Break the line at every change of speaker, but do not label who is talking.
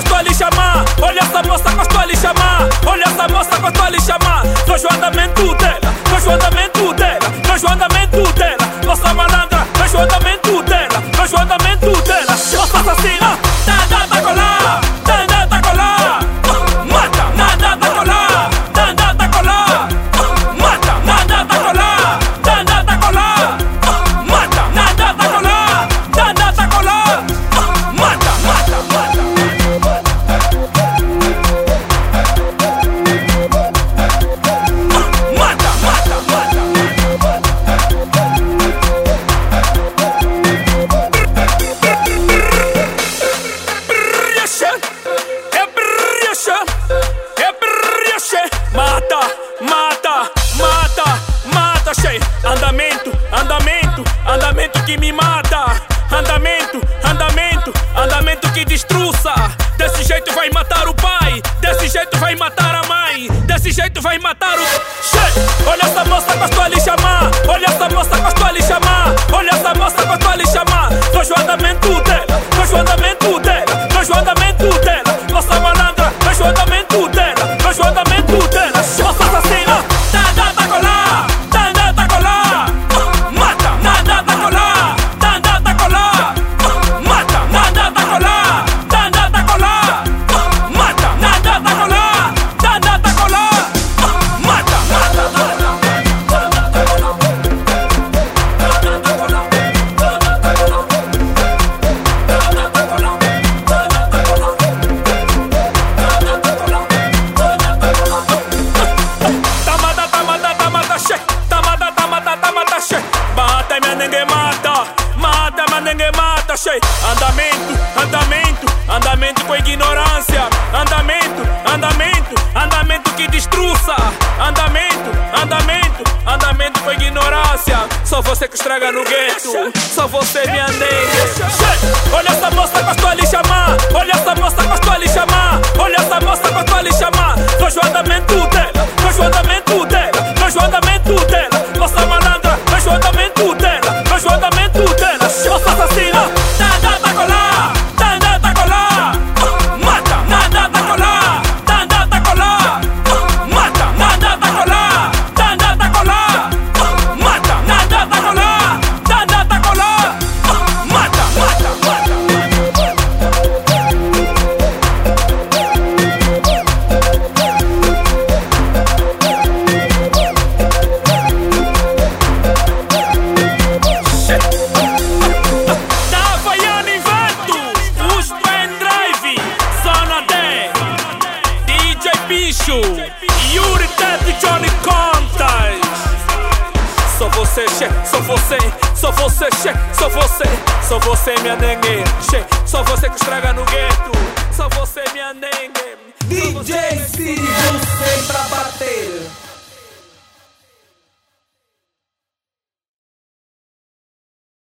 costou a chamar. Olha essa moça, gostou de chamar. Olha essa moça, gostou de chamar. me mata. Andamento, andamento, andamento que destruça. Desse jeito vai matar o pai, desse jeito vai matar a mãe, desse jeito vai matar o. Che! Olha essa moça com a sua lixa olha essa moça. Che. Andamento, andamento, andamento com ignorância. Andamento, andamento, andamento que destruça. Andamento, andamento, andamento com ignorância. Só você que estraga no gueto. Só você minha nega. Che. Olha essa moça gostou lhe chamar. Olha essa moça gostou lhe chamar. Olha essa moça gostou lhe chamar. Vejo o andamento dela, vejo o andamento Yuri Ted e Johnny Contas. Só você, che, só você, só você, che, só você, só você, minha nengue, che, só você que estraga no gueto, só você, minha nengue.
DJ bater.